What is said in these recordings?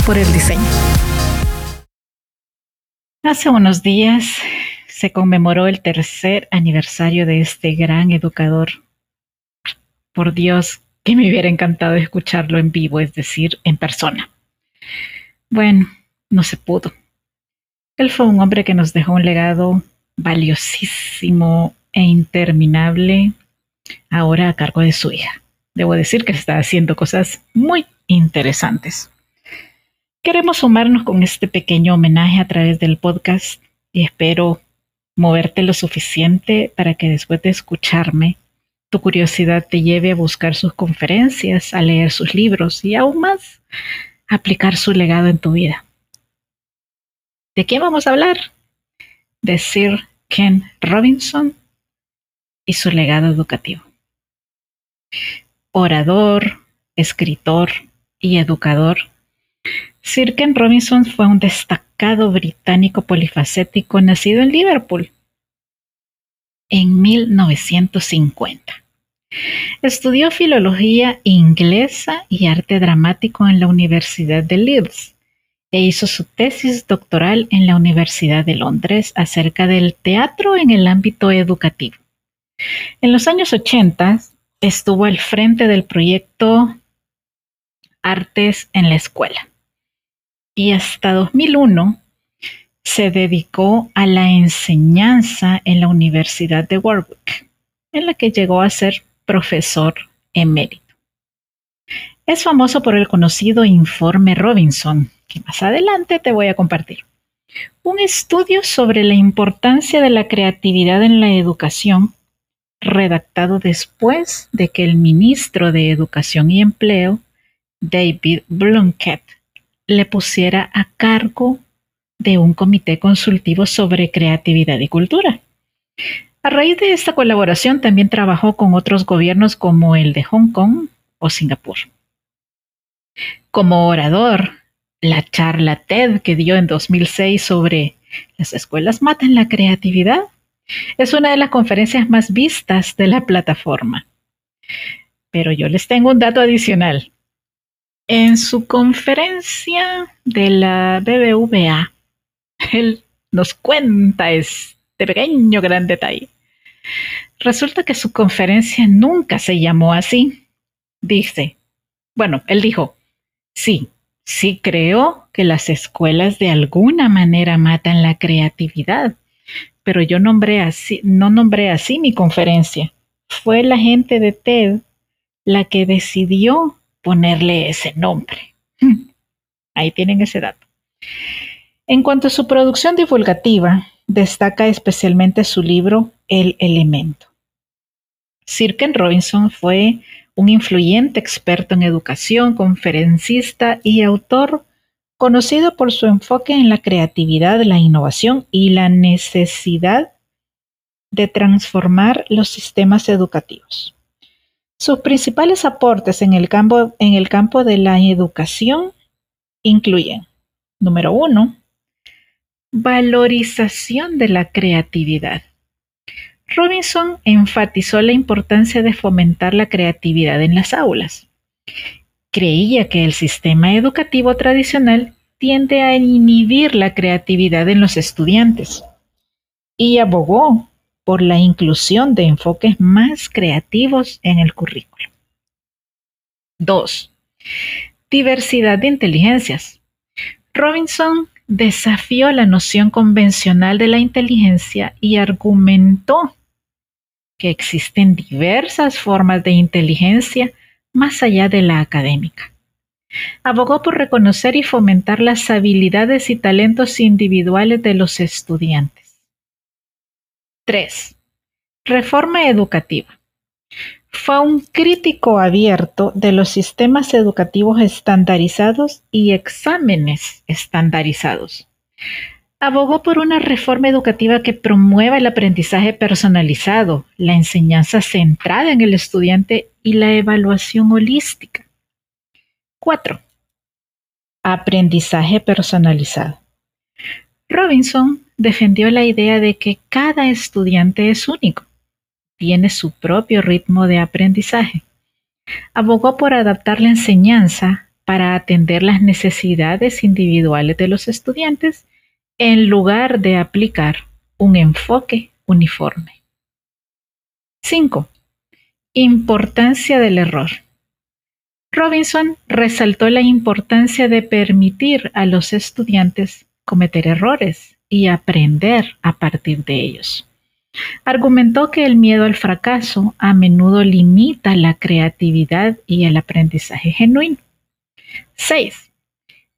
Por el diseño. Hace unos días se conmemoró el tercer aniversario de este gran educador. Por Dios, que me hubiera encantado escucharlo en vivo, es decir, en persona. Bueno, no se pudo. Él fue un hombre que nos dejó un legado valiosísimo e interminable, ahora a cargo de su hija. Debo decir que está haciendo cosas muy interesantes. Queremos sumarnos con este pequeño homenaje a través del podcast y espero moverte lo suficiente para que después de escucharme, tu curiosidad te lleve a buscar sus conferencias, a leer sus libros y aún más, aplicar su legado en tu vida. ¿De qué vamos a hablar? De Sir Ken Robinson y su legado educativo. Orador, escritor y educador Sir Ken Robinson fue un destacado británico polifacético nacido en Liverpool en 1950. Estudió filología inglesa y arte dramático en la Universidad de Leeds e hizo su tesis doctoral en la Universidad de Londres acerca del teatro en el ámbito educativo. En los años 80 estuvo al frente del proyecto Artes en la Escuela y hasta 2001 se dedicó a la enseñanza en la Universidad de Warwick, en la que llegó a ser profesor emérito. Es famoso por el conocido informe Robinson, que más adelante te voy a compartir. Un estudio sobre la importancia de la creatividad en la educación, redactado después de que el ministro de Educación y Empleo, David Blunkett, le pusiera a cargo de un comité consultivo sobre creatividad y cultura. A raíz de esta colaboración también trabajó con otros gobiernos como el de Hong Kong o Singapur. Como orador, la charla TED que dio en 2006 sobre las escuelas matan la creatividad es una de las conferencias más vistas de la plataforma. Pero yo les tengo un dato adicional. En su conferencia de la BBVA, él nos cuenta este pequeño gran detalle. Resulta que su conferencia nunca se llamó así. Dice, bueno, él dijo, sí, sí creo que las escuelas de alguna manera matan la creatividad, pero yo nombré así, no nombré así mi conferencia. Fue la gente de TED la que decidió ponerle ese nombre. Ahí tienen ese dato. En cuanto a su producción divulgativa, destaca especialmente su libro El Elemento. Sir Ken Robinson fue un influyente experto en educación, conferencista y autor conocido por su enfoque en la creatividad, la innovación y la necesidad de transformar los sistemas educativos. Sus principales aportes en el campo, en el campo de la educación incluyen, número uno, valorización de la creatividad. Robinson enfatizó la importancia de fomentar la creatividad en las aulas. Creía que el sistema educativo tradicional tiende a inhibir la creatividad en los estudiantes y abogó por la inclusión de enfoques más creativos en el currículo. 2. Diversidad de inteligencias. Robinson desafió la noción convencional de la inteligencia y argumentó que existen diversas formas de inteligencia más allá de la académica. Abogó por reconocer y fomentar las habilidades y talentos individuales de los estudiantes. 3. Reforma educativa. Fue un crítico abierto de los sistemas educativos estandarizados y exámenes estandarizados. Abogó por una reforma educativa que promueva el aprendizaje personalizado, la enseñanza centrada en el estudiante y la evaluación holística. 4. Aprendizaje personalizado. Robinson defendió la idea de que cada estudiante es único, tiene su propio ritmo de aprendizaje. Abogó por adaptar la enseñanza para atender las necesidades individuales de los estudiantes en lugar de aplicar un enfoque uniforme. 5. Importancia del error. Robinson resaltó la importancia de permitir a los estudiantes cometer errores y aprender a partir de ellos. Argumentó que el miedo al fracaso a menudo limita la creatividad y el aprendizaje genuino. 6.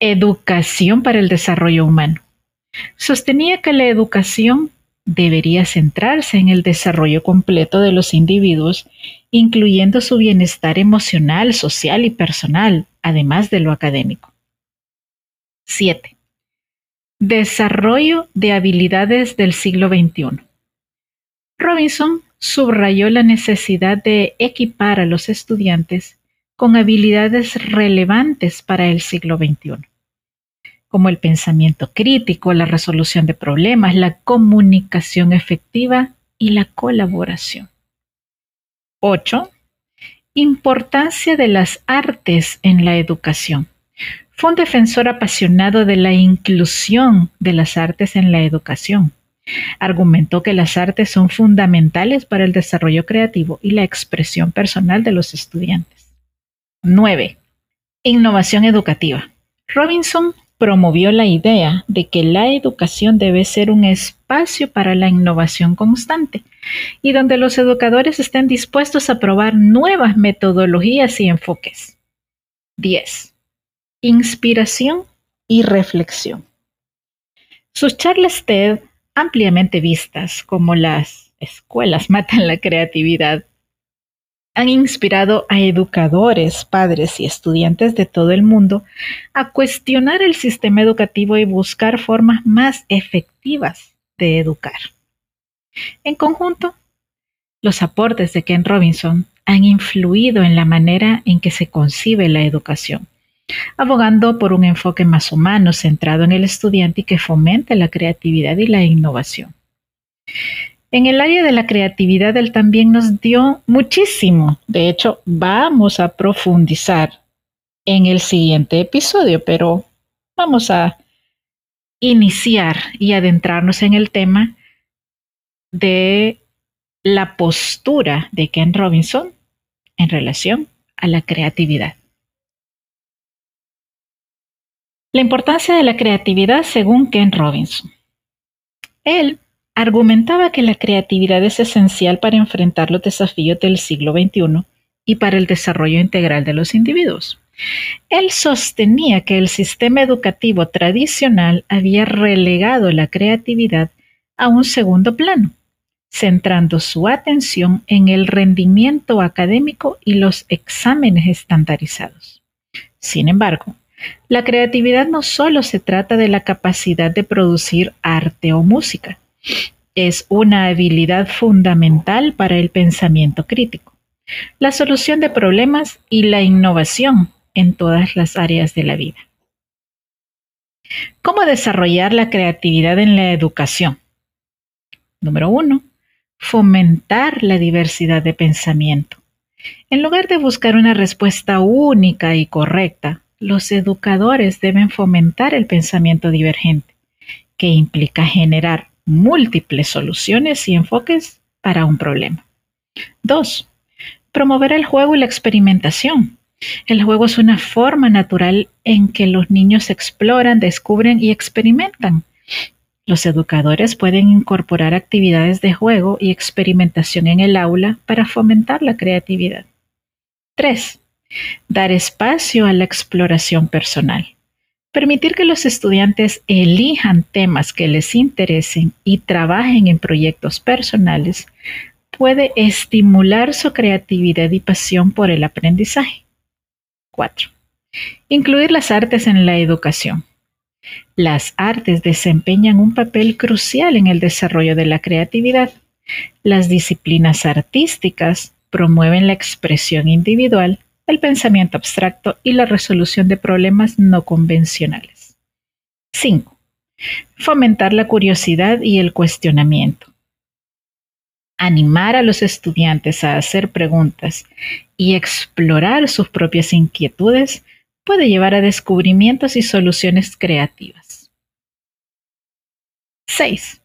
Educación para el desarrollo humano. Sostenía que la educación debería centrarse en el desarrollo completo de los individuos, incluyendo su bienestar emocional, social y personal, además de lo académico. 7. Desarrollo de habilidades del siglo XXI. Robinson subrayó la necesidad de equipar a los estudiantes con habilidades relevantes para el siglo XXI como el pensamiento crítico, la resolución de problemas, la comunicación efectiva y la colaboración. 8. Importancia de las artes en la educación. Fue un defensor apasionado de la inclusión de las artes en la educación. Argumentó que las artes son fundamentales para el desarrollo creativo y la expresión personal de los estudiantes. 9. Innovación educativa. Robinson promovió la idea de que la educación debe ser un espacio para la innovación constante y donde los educadores estén dispuestos a probar nuevas metodologías y enfoques. 10. Inspiración y reflexión. Sus charlas TED, ampliamente vistas como las escuelas matan la creatividad, han inspirado a educadores, padres y estudiantes de todo el mundo a cuestionar el sistema educativo y buscar formas más efectivas de educar. En conjunto, los aportes de Ken Robinson han influido en la manera en que se concibe la educación, abogando por un enfoque más humano centrado en el estudiante y que fomente la creatividad y la innovación. En el área de la creatividad, él también nos dio muchísimo. De hecho, vamos a profundizar en el siguiente episodio, pero vamos a iniciar y adentrarnos en el tema de la postura de Ken Robinson en relación a la creatividad. La importancia de la creatividad según Ken Robinson. Él argumentaba que la creatividad es esencial para enfrentar los desafíos del siglo XXI y para el desarrollo integral de los individuos. Él sostenía que el sistema educativo tradicional había relegado la creatividad a un segundo plano, centrando su atención en el rendimiento académico y los exámenes estandarizados. Sin embargo, la creatividad no solo se trata de la capacidad de producir arte o música, es una habilidad fundamental para el pensamiento crítico, la solución de problemas y la innovación en todas las áreas de la vida. ¿Cómo desarrollar la creatividad en la educación? Número uno, fomentar la diversidad de pensamiento. En lugar de buscar una respuesta única y correcta, los educadores deben fomentar el pensamiento divergente, que implica generar múltiples soluciones y enfoques para un problema. 2. Promover el juego y la experimentación. El juego es una forma natural en que los niños exploran, descubren y experimentan. Los educadores pueden incorporar actividades de juego y experimentación en el aula para fomentar la creatividad. 3. Dar espacio a la exploración personal. Permitir que los estudiantes elijan temas que les interesen y trabajen en proyectos personales puede estimular su creatividad y pasión por el aprendizaje. 4. Incluir las artes en la educación. Las artes desempeñan un papel crucial en el desarrollo de la creatividad. Las disciplinas artísticas promueven la expresión individual, el pensamiento abstracto y la resolución de problemas no convencionales. 5. Fomentar la curiosidad y el cuestionamiento. Animar a los estudiantes a hacer preguntas y explorar sus propias inquietudes puede llevar a descubrimientos y soluciones creativas. 6.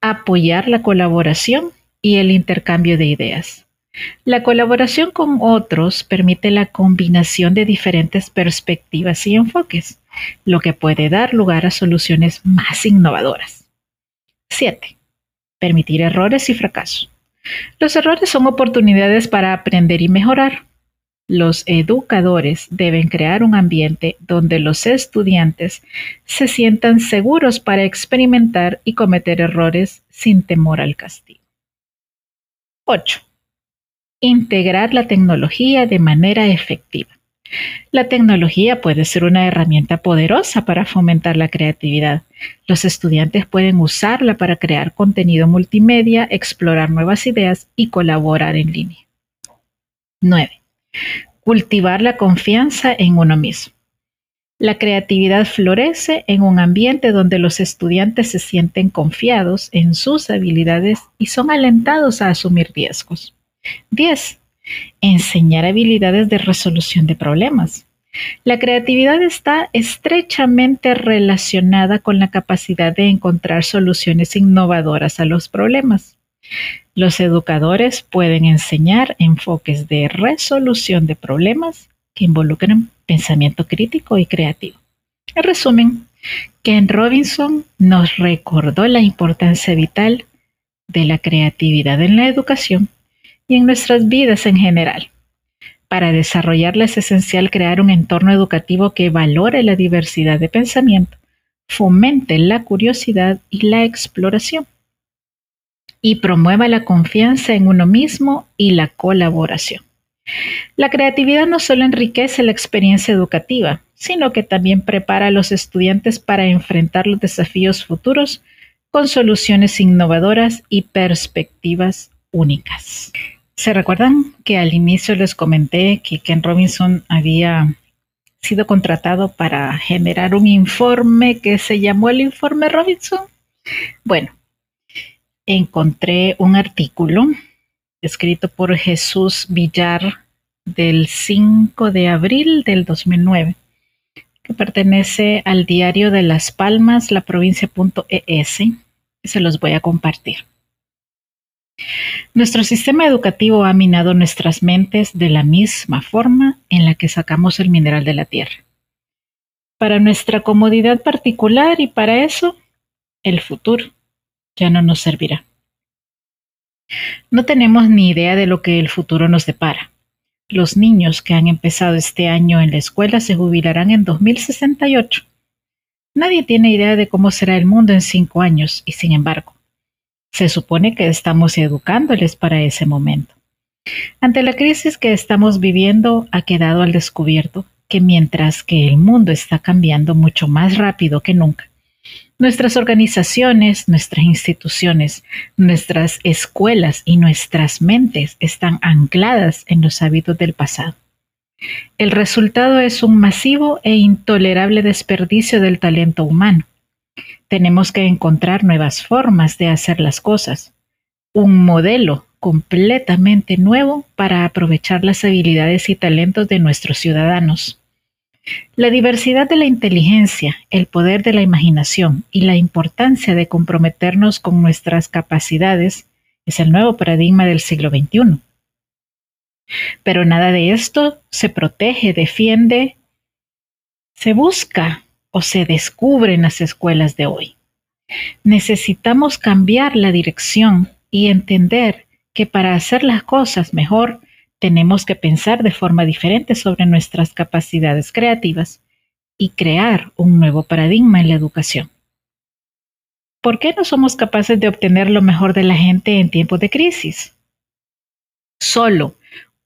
Apoyar la colaboración y el intercambio de ideas. La colaboración con otros permite la combinación de diferentes perspectivas y enfoques, lo que puede dar lugar a soluciones más innovadoras. 7 permitir errores y fracasos. Los errores son oportunidades para aprender y mejorar. Los educadores deben crear un ambiente donde los estudiantes se sientan seguros para experimentar y cometer errores sin temor al castigo. 8. Integrar la tecnología de manera efectiva. La tecnología puede ser una herramienta poderosa para fomentar la creatividad. Los estudiantes pueden usarla para crear contenido multimedia, explorar nuevas ideas y colaborar en línea. 9. Cultivar la confianza en uno mismo. La creatividad florece en un ambiente donde los estudiantes se sienten confiados en sus habilidades y son alentados a asumir riesgos. 10 enseñar habilidades de resolución de problemas. La creatividad está estrechamente relacionada con la capacidad de encontrar soluciones innovadoras a los problemas. Los educadores pueden enseñar enfoques de resolución de problemas que involucran pensamiento crítico y creativo. En resumen, Ken Robinson nos recordó la importancia vital de la creatividad en la educación y en nuestras vidas en general. Para desarrollarla es esencial crear un entorno educativo que valore la diversidad de pensamiento, fomente la curiosidad y la exploración y promueva la confianza en uno mismo y la colaboración. La creatividad no solo enriquece la experiencia educativa, sino que también prepara a los estudiantes para enfrentar los desafíos futuros con soluciones innovadoras y perspectivas únicas. ¿Se recuerdan que al inicio les comenté que Ken Robinson había sido contratado para generar un informe que se llamó el informe Robinson? Bueno, encontré un artículo escrito por Jesús Villar del 5 de abril del 2009, que pertenece al diario de Las Palmas, la provincia.es, se los voy a compartir. Nuestro sistema educativo ha minado nuestras mentes de la misma forma en la que sacamos el mineral de la tierra. Para nuestra comodidad particular y para eso, el futuro ya no nos servirá. No tenemos ni idea de lo que el futuro nos depara. Los niños que han empezado este año en la escuela se jubilarán en 2068. Nadie tiene idea de cómo será el mundo en cinco años y sin embargo, se supone que estamos educándoles para ese momento. Ante la crisis que estamos viviendo, ha quedado al descubierto que mientras que el mundo está cambiando mucho más rápido que nunca, nuestras organizaciones, nuestras instituciones, nuestras escuelas y nuestras mentes están ancladas en los hábitos del pasado. El resultado es un masivo e intolerable desperdicio del talento humano. Tenemos que encontrar nuevas formas de hacer las cosas, un modelo completamente nuevo para aprovechar las habilidades y talentos de nuestros ciudadanos. La diversidad de la inteligencia, el poder de la imaginación y la importancia de comprometernos con nuestras capacidades es el nuevo paradigma del siglo XXI. Pero nada de esto se protege, defiende, se busca o se descubre en las escuelas de hoy. Necesitamos cambiar la dirección y entender que para hacer las cosas mejor tenemos que pensar de forma diferente sobre nuestras capacidades creativas y crear un nuevo paradigma en la educación. ¿Por qué no somos capaces de obtener lo mejor de la gente en tiempos de crisis? Solo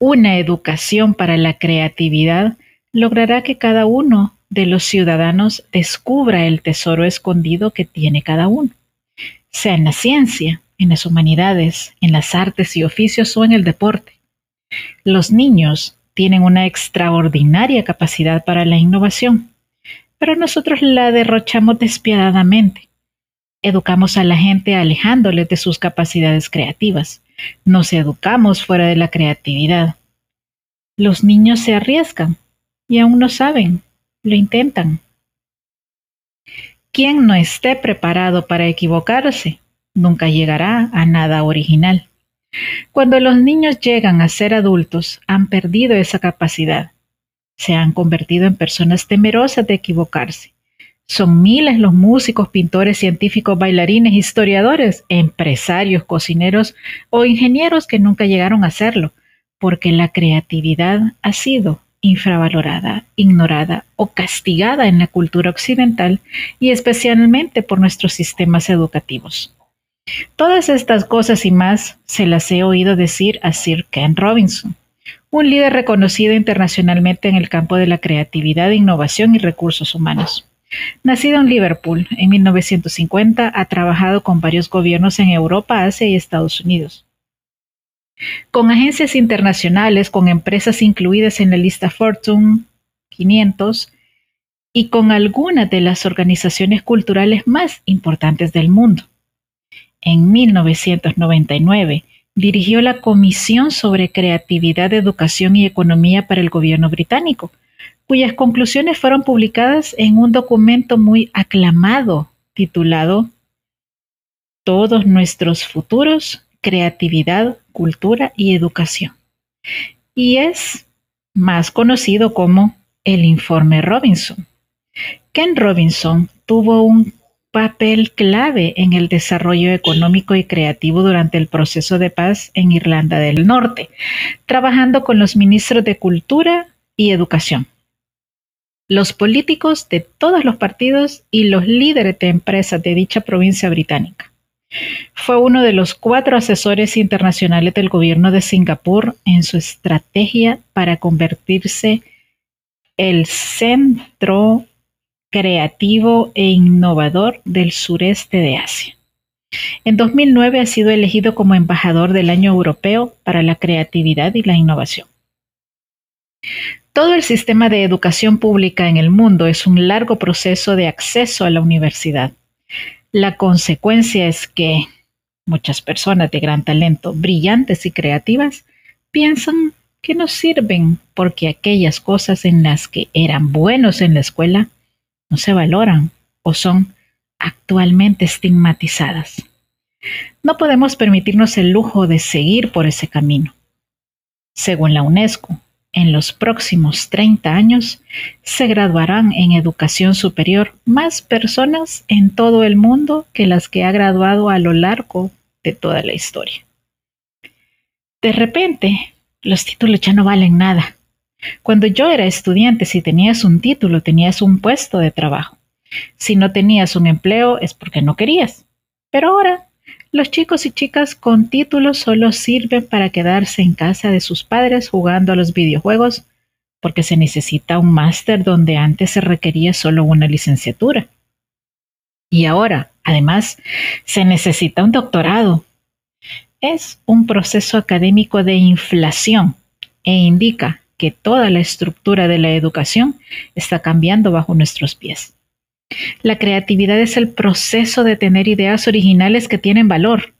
una educación para la creatividad logrará que cada uno de los ciudadanos descubra el tesoro escondido que tiene cada uno, sea en la ciencia, en las humanidades, en las artes y oficios o en el deporte. Los niños tienen una extraordinaria capacidad para la innovación, pero nosotros la derrochamos despiadadamente. Educamos a la gente alejándoles de sus capacidades creativas. Nos educamos fuera de la creatividad. Los niños se arriesgan y aún no saben, lo intentan. Quien no esté preparado para equivocarse nunca llegará a nada original. Cuando los niños llegan a ser adultos, han perdido esa capacidad. Se han convertido en personas temerosas de equivocarse. Son miles los músicos, pintores, científicos, bailarines, historiadores, empresarios, cocineros o ingenieros que nunca llegaron a hacerlo, porque la creatividad ha sido infravalorada, ignorada o castigada en la cultura occidental y especialmente por nuestros sistemas educativos. Todas estas cosas y más se las he oído decir a Sir Ken Robinson, un líder reconocido internacionalmente en el campo de la creatividad, innovación y recursos humanos. Nacido en Liverpool en 1950, ha trabajado con varios gobiernos en Europa, Asia y Estados Unidos. Con agencias internacionales, con empresas incluidas en la lista Fortune 500 y con algunas de las organizaciones culturales más importantes del mundo. En 1999 dirigió la Comisión sobre Creatividad, Educación y Economía para el gobierno británico, cuyas conclusiones fueron publicadas en un documento muy aclamado titulado Todos nuestros futuros, creatividad, cultura y educación. Y es más conocido como el informe Robinson. Ken Robinson tuvo un papel clave en el desarrollo económico y creativo durante el proceso de paz en Irlanda del Norte, trabajando con los ministros de Cultura y Educación, los políticos de todos los partidos y los líderes de empresas de dicha provincia británica. Fue uno de los cuatro asesores internacionales del gobierno de Singapur en su estrategia para convertirse el centro creativo e innovador del sureste de Asia. En 2009 ha sido elegido como embajador del Año Europeo para la Creatividad y la Innovación. Todo el sistema de educación pública en el mundo es un largo proceso de acceso a la universidad. La consecuencia es que muchas personas de gran talento, brillantes y creativas, piensan que no sirven porque aquellas cosas en las que eran buenos en la escuela no se valoran o son actualmente estigmatizadas. No podemos permitirnos el lujo de seguir por ese camino. Según la UNESCO, en los próximos 30 años se graduarán en educación superior más personas en todo el mundo que las que ha graduado a lo largo de toda la historia. De repente, los títulos ya no valen nada. Cuando yo era estudiante, si tenías un título, tenías un puesto de trabajo. Si no tenías un empleo, es porque no querías. Pero ahora, los chicos y chicas con títulos solo sirven para quedarse en casa de sus padres jugando a los videojuegos, porque se necesita un máster donde antes se requería solo una licenciatura. Y ahora, además, se necesita un doctorado. Es un proceso académico de inflación e indica que toda la estructura de la educación está cambiando bajo nuestros pies. La creatividad es el proceso de tener ideas originales que tienen valor.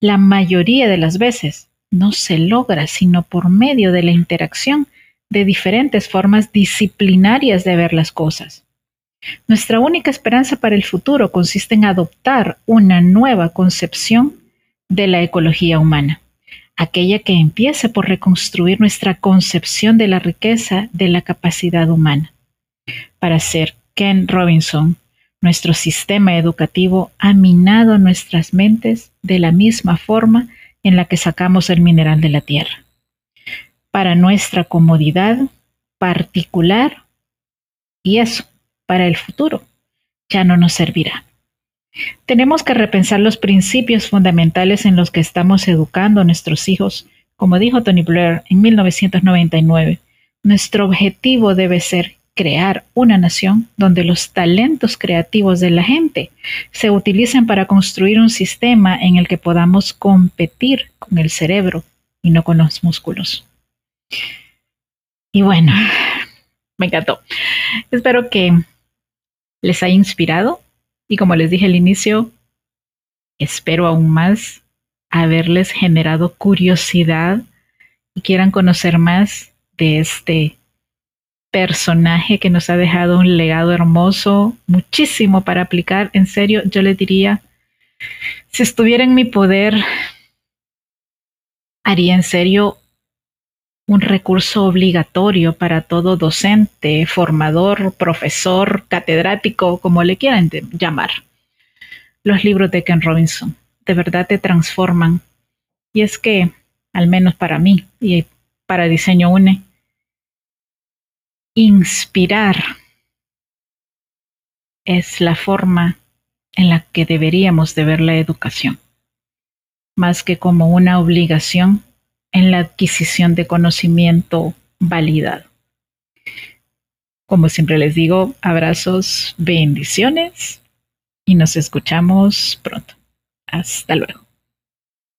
La mayoría de las veces no se logra sino por medio de la interacción de diferentes formas disciplinarias de ver las cosas. Nuestra única esperanza para el futuro consiste en adoptar una nueva concepción de la ecología humana, aquella que empiece por reconstruir nuestra concepción de la riqueza de la capacidad humana. Para ser Ken Robinson, nuestro sistema educativo ha minado nuestras mentes de la misma forma en la que sacamos el mineral de la tierra. Para nuestra comodidad particular y eso, para el futuro, ya no nos servirá. Tenemos que repensar los principios fundamentales en los que estamos educando a nuestros hijos. Como dijo Tony Blair en 1999, nuestro objetivo debe ser crear una nación donde los talentos creativos de la gente se utilicen para construir un sistema en el que podamos competir con el cerebro y no con los músculos. Y bueno, me encantó. Espero que les haya inspirado y como les dije al inicio, espero aún más haberles generado curiosidad y quieran conocer más de este personaje que nos ha dejado un legado hermoso, muchísimo para aplicar. En serio, yo le diría, si estuviera en mi poder, haría en serio un recurso obligatorio para todo docente, formador, profesor, catedrático, como le quieran llamar. Los libros de Ken Robinson de verdad te transforman. Y es que, al menos para mí y para Diseño UNE, Inspirar es la forma en la que deberíamos de ver la educación, más que como una obligación en la adquisición de conocimiento validado. Como siempre les digo, abrazos, bendiciones y nos escuchamos pronto. Hasta luego.